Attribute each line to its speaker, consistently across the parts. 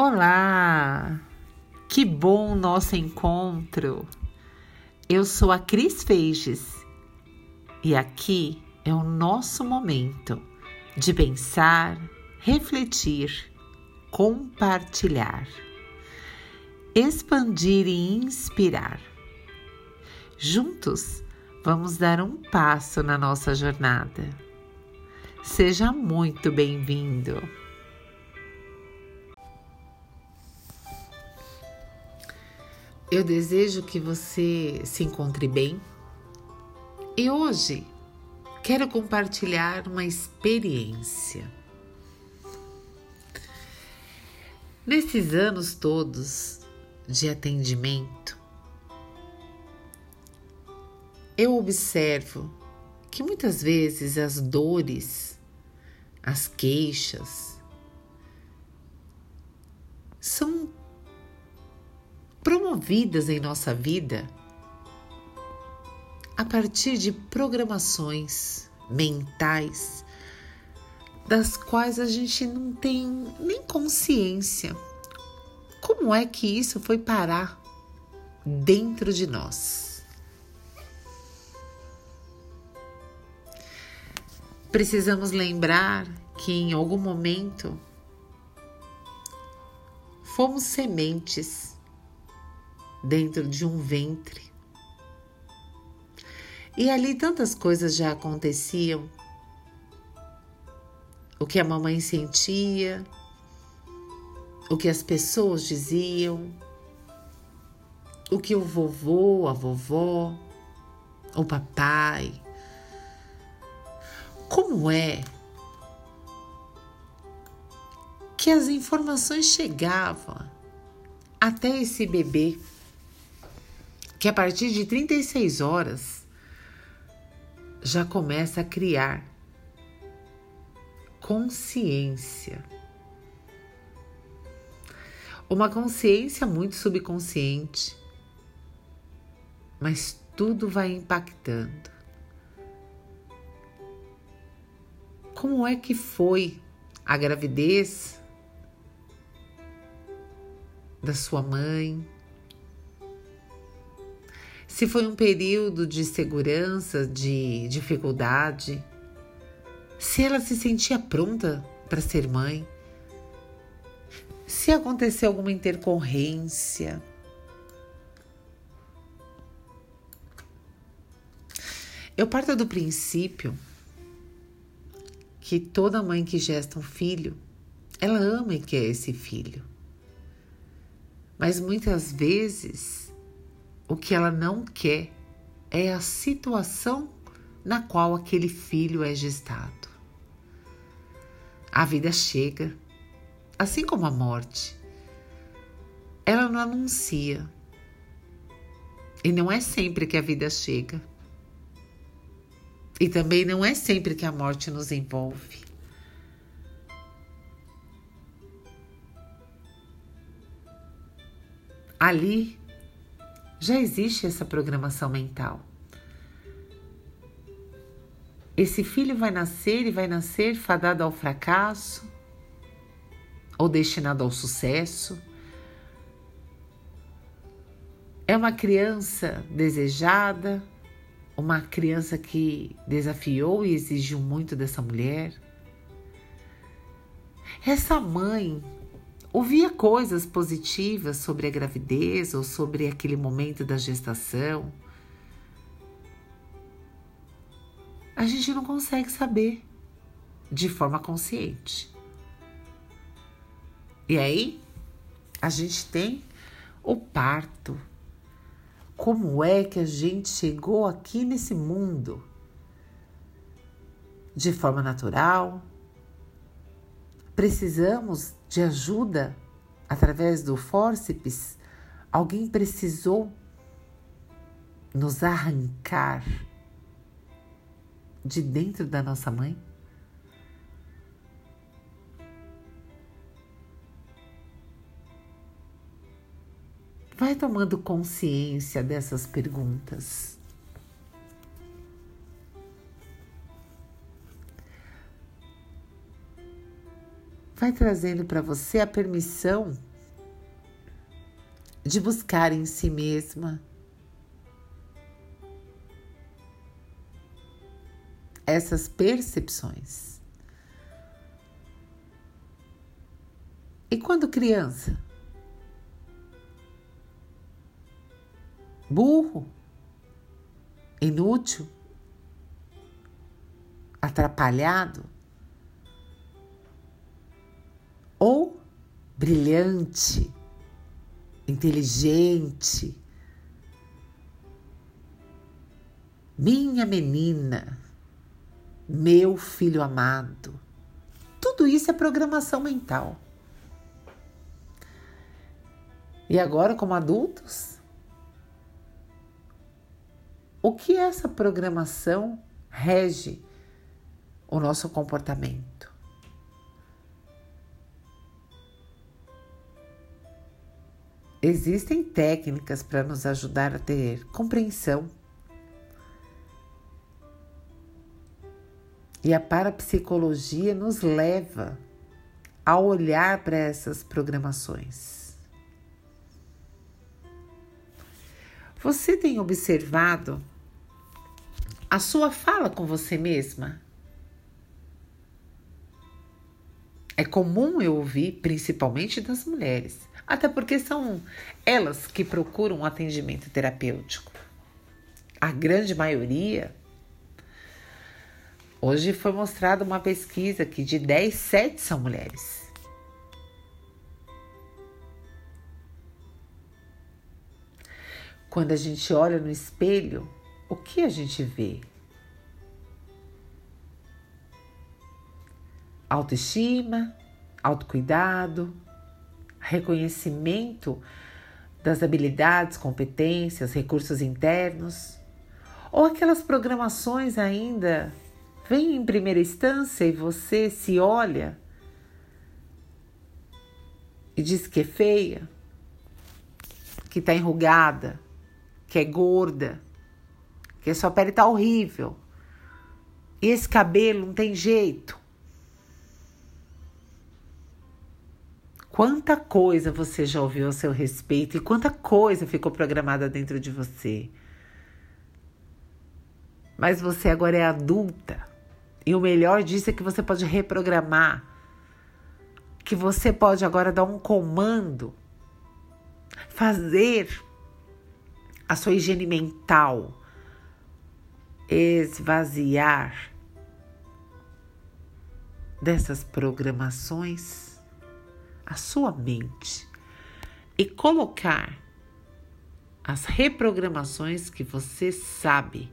Speaker 1: Olá! Que bom nosso encontro! Eu sou a Cris Feiges e aqui é o nosso momento de pensar, refletir, compartilhar, expandir e inspirar. Juntos, vamos dar um passo na nossa jornada. Seja muito bem-vindo! Eu desejo que você se encontre bem e hoje quero compartilhar uma experiência. Nesses anos todos de atendimento, eu observo que muitas vezes as dores, as queixas, são promovidas em nossa vida a partir de programações mentais das quais a gente não tem nem consciência. Como é que isso foi parar dentro de nós? Precisamos lembrar que em algum momento fomos sementes dentro de um ventre. E ali tantas coisas já aconteciam. O que a mamãe sentia, o que as pessoas diziam, o que o vovô, a vovó, o papai. Como é que as informações chegavam até esse bebê? Que a partir de 36 horas já começa a criar consciência. Uma consciência muito subconsciente, mas tudo vai impactando. Como é que foi a gravidez da sua mãe? Se foi um período de segurança, de dificuldade, se ela se sentia pronta para ser mãe, se aconteceu alguma intercorrência. Eu parto do princípio que toda mãe que gesta um filho, ela ama e quer esse filho. Mas muitas vezes o que ela não quer é a situação na qual aquele filho é gestado. A vida chega, assim como a morte. Ela não anuncia. E não é sempre que a vida chega. E também não é sempre que a morte nos envolve. Ali já existe essa programação mental. Esse filho vai nascer e vai nascer fadado ao fracasso ou destinado ao sucesso. É uma criança desejada, uma criança que desafiou e exigiu muito dessa mulher. Essa mãe ouvia coisas positivas sobre a gravidez ou sobre aquele momento da gestação. A gente não consegue saber de forma consciente. E aí, a gente tem o parto. Como é que a gente chegou aqui nesse mundo? De forma natural, precisamos de ajuda através do fórceps, alguém precisou nos arrancar de dentro da nossa mãe? Vai tomando consciência dessas perguntas. Vai trazendo para você a permissão de buscar em si mesma essas percepções. E quando criança? Burro, inútil, atrapalhado ou brilhante, inteligente. Minha menina, meu filho amado. Tudo isso é programação mental. E agora, como adultos, o que essa programação rege o nosso comportamento? Existem técnicas para nos ajudar a ter compreensão. E a parapsicologia nos leva a olhar para essas programações. Você tem observado a sua fala com você mesma? É comum eu ouvir, principalmente das mulheres, até porque são elas que procuram um atendimento terapêutico. A grande maioria. Hoje foi mostrada uma pesquisa que de 10, 7 são mulheres. Quando a gente olha no espelho, o que a gente vê? Autoestima, autocuidado, reconhecimento das habilidades, competências, recursos internos, ou aquelas programações ainda vêm em primeira instância e você se olha e diz que é feia, que está enrugada, que é gorda, que a sua pele está horrível. E esse cabelo não tem jeito. Quanta coisa você já ouviu a seu respeito e quanta coisa ficou programada dentro de você. Mas você agora é adulta. E o melhor disso é que você pode reprogramar. Que você pode agora dar um comando. Fazer a sua higiene mental. Esvaziar dessas programações a sua mente e colocar as reprogramações que você sabe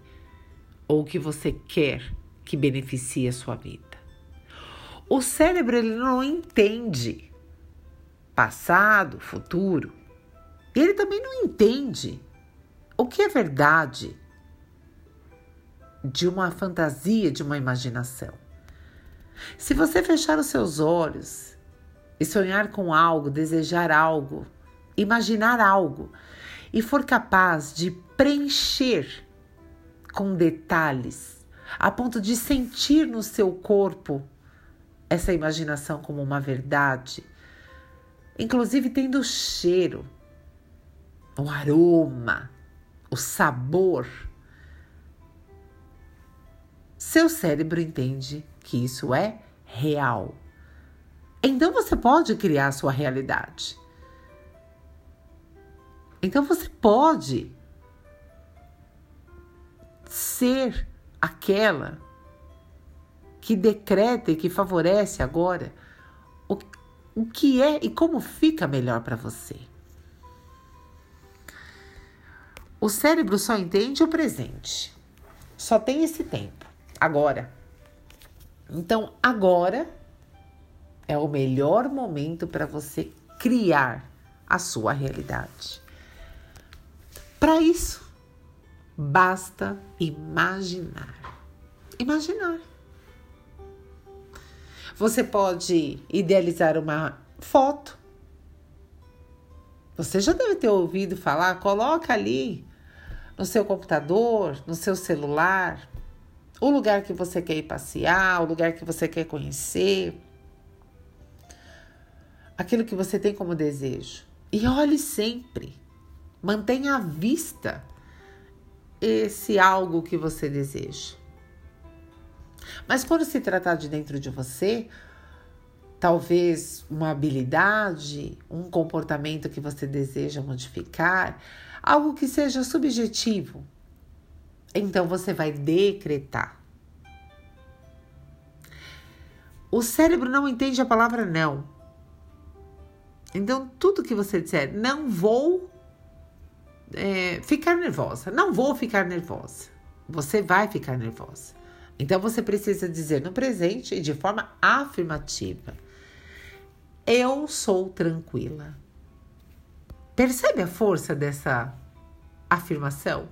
Speaker 1: ou que você quer que beneficie a sua vida. O cérebro ele não entende passado, futuro. Ele também não entende o que é verdade de uma fantasia, de uma imaginação. Se você fechar os seus olhos e sonhar com algo, desejar algo, imaginar algo e for capaz de preencher com detalhes, a ponto de sentir no seu corpo essa imaginação como uma verdade, inclusive tendo o cheiro, o aroma, o sabor. Seu cérebro entende que isso é real. Então você pode criar a sua realidade. Então você pode ser aquela que decreta e que favorece agora o, o que é e como fica melhor para você. O cérebro só entende o presente. Só tem esse tempo. Agora. Então, agora é o melhor momento para você criar a sua realidade. Para isso, basta imaginar. Imaginar. Você pode idealizar uma foto. Você já deve ter ouvido falar, coloca ali no seu computador, no seu celular, o lugar que você quer ir passear, o lugar que você quer conhecer, aquilo que você tem como desejo. E olhe sempre, mantenha à vista esse algo que você deseja. Mas quando se tratar de dentro de você, talvez uma habilidade, um comportamento que você deseja modificar, algo que seja subjetivo, então você vai decretar. O cérebro não entende a palavra não. Então, tudo que você disser, não vou é, ficar nervosa, não vou ficar nervosa, você vai ficar nervosa. Então, você precisa dizer no presente e de forma afirmativa: Eu sou tranquila. Percebe a força dessa afirmação?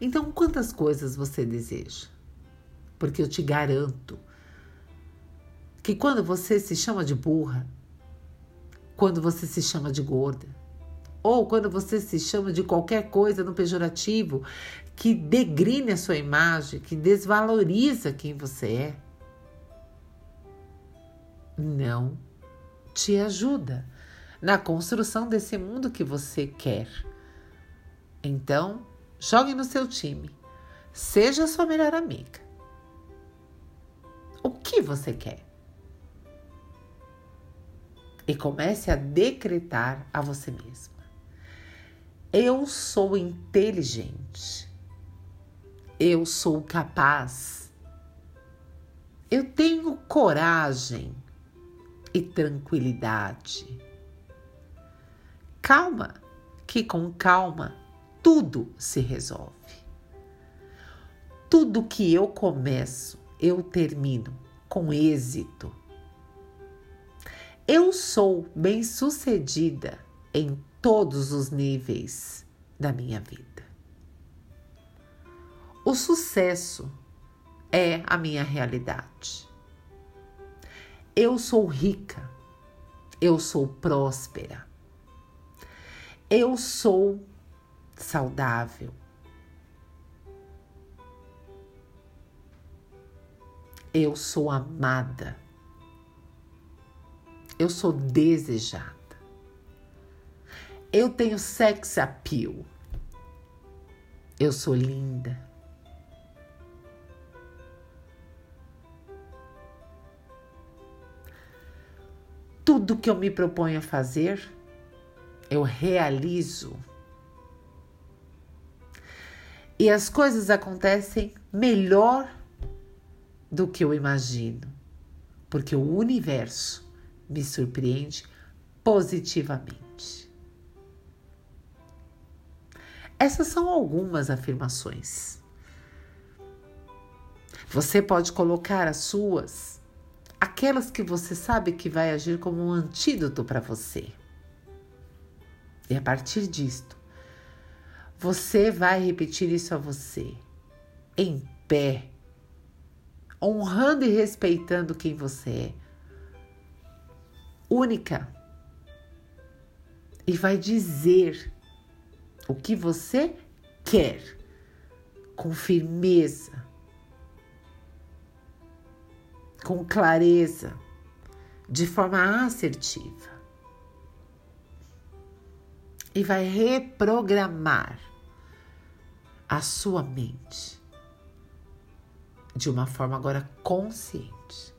Speaker 1: Então, quantas coisas você deseja? Porque eu te garanto que quando você se chama de burra, quando você se chama de gorda, ou quando você se chama de qualquer coisa no pejorativo que degrine a sua imagem, que desvaloriza quem você é, não te ajuda na construção desse mundo que você quer. Então, jogue no seu time. Seja a sua melhor amiga. O que você quer? E comece a decretar a você mesma: Eu sou inteligente. Eu sou capaz. Eu tenho coragem e tranquilidade. Calma, que com calma tudo se resolve. Tudo que eu começo, eu termino com êxito. Eu sou bem-sucedida em todos os níveis da minha vida. O sucesso é a minha realidade. Eu sou rica, eu sou próspera, eu sou saudável. Eu sou amada. Eu sou desejada. Eu tenho sex appeal. Eu sou linda. Tudo que eu me proponho a fazer, eu realizo. E as coisas acontecem melhor do que eu imagino, porque o universo me surpreende positivamente. Essas são algumas afirmações. Você pode colocar as suas, aquelas que você sabe que vai agir como um antídoto para você. E a partir disto, você vai repetir isso a você, em pé, honrando e respeitando quem você é única e vai dizer o que você quer com firmeza, com clareza, de forma assertiva. E vai reprogramar a sua mente de uma forma agora consciente.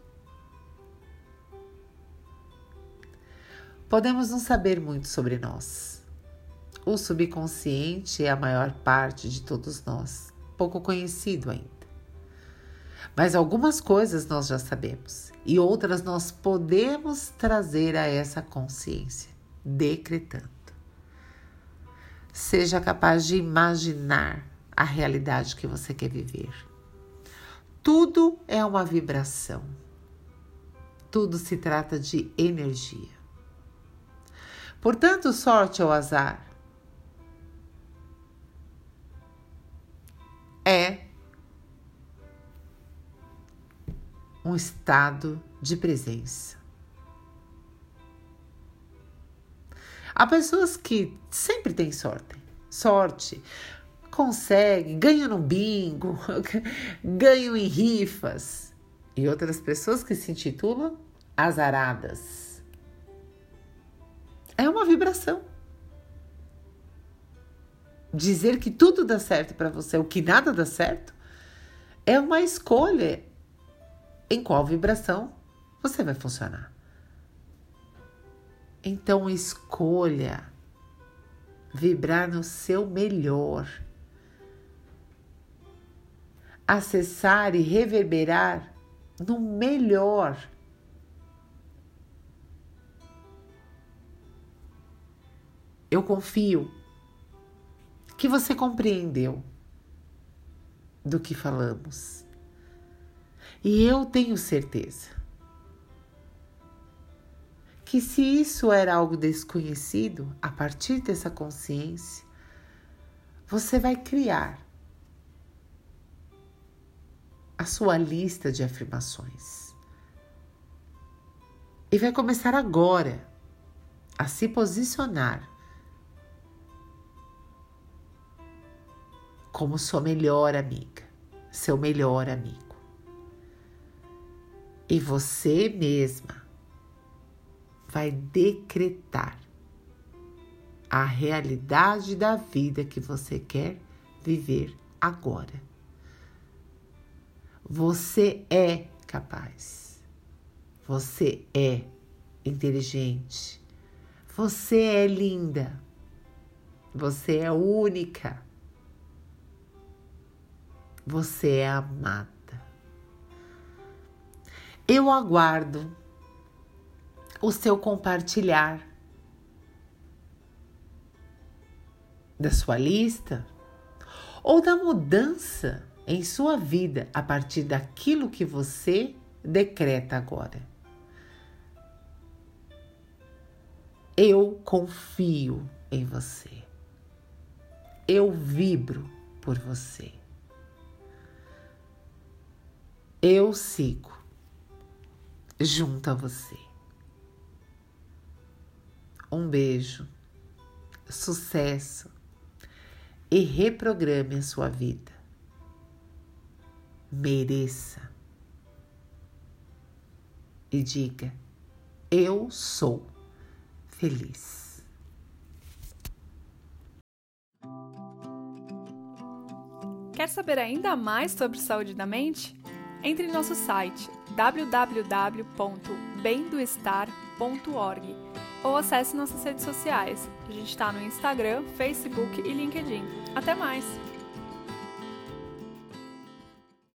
Speaker 1: Podemos não saber muito sobre nós. O subconsciente é a maior parte de todos nós, pouco conhecido ainda. Mas algumas coisas nós já sabemos e outras nós podemos trazer a essa consciência, decretando. Seja capaz de imaginar a realidade que você quer viver. tudo é uma vibração. Tudo se trata de energia. Portanto, sorte ou azar é um estado de presença. Há pessoas que sempre têm sorte, sorte, conseguem, ganham no bingo, ganham em rifas, e outras pessoas que se intitulam azaradas. Vibração dizer que tudo dá certo para você, o que nada dá certo, é uma escolha em qual vibração você vai funcionar. Então escolha vibrar no seu melhor. Acessar e reverberar no melhor. Eu confio que você compreendeu do que falamos. E eu tenho certeza que se isso era algo desconhecido, a partir dessa consciência, você vai criar a sua lista de afirmações. E vai começar agora a se posicionar como sua melhor amiga, seu melhor amigo. E você mesma vai decretar a realidade da vida que você quer viver agora. Você é capaz. Você é inteligente. Você é linda. Você é única. Você é amada. Eu aguardo o seu compartilhar da sua lista ou da mudança em sua vida a partir daquilo que você decreta agora. Eu confio em você. Eu vibro por você. Eu sigo junto a você. Um beijo, sucesso e reprograme a sua vida. Mereça e diga: Eu sou feliz.
Speaker 2: Quer saber ainda mais sobre saúde da mente? Entre em nosso site www.bendoestar.org ou acesse nossas redes sociais. A gente está no Instagram, Facebook e LinkedIn. Até mais!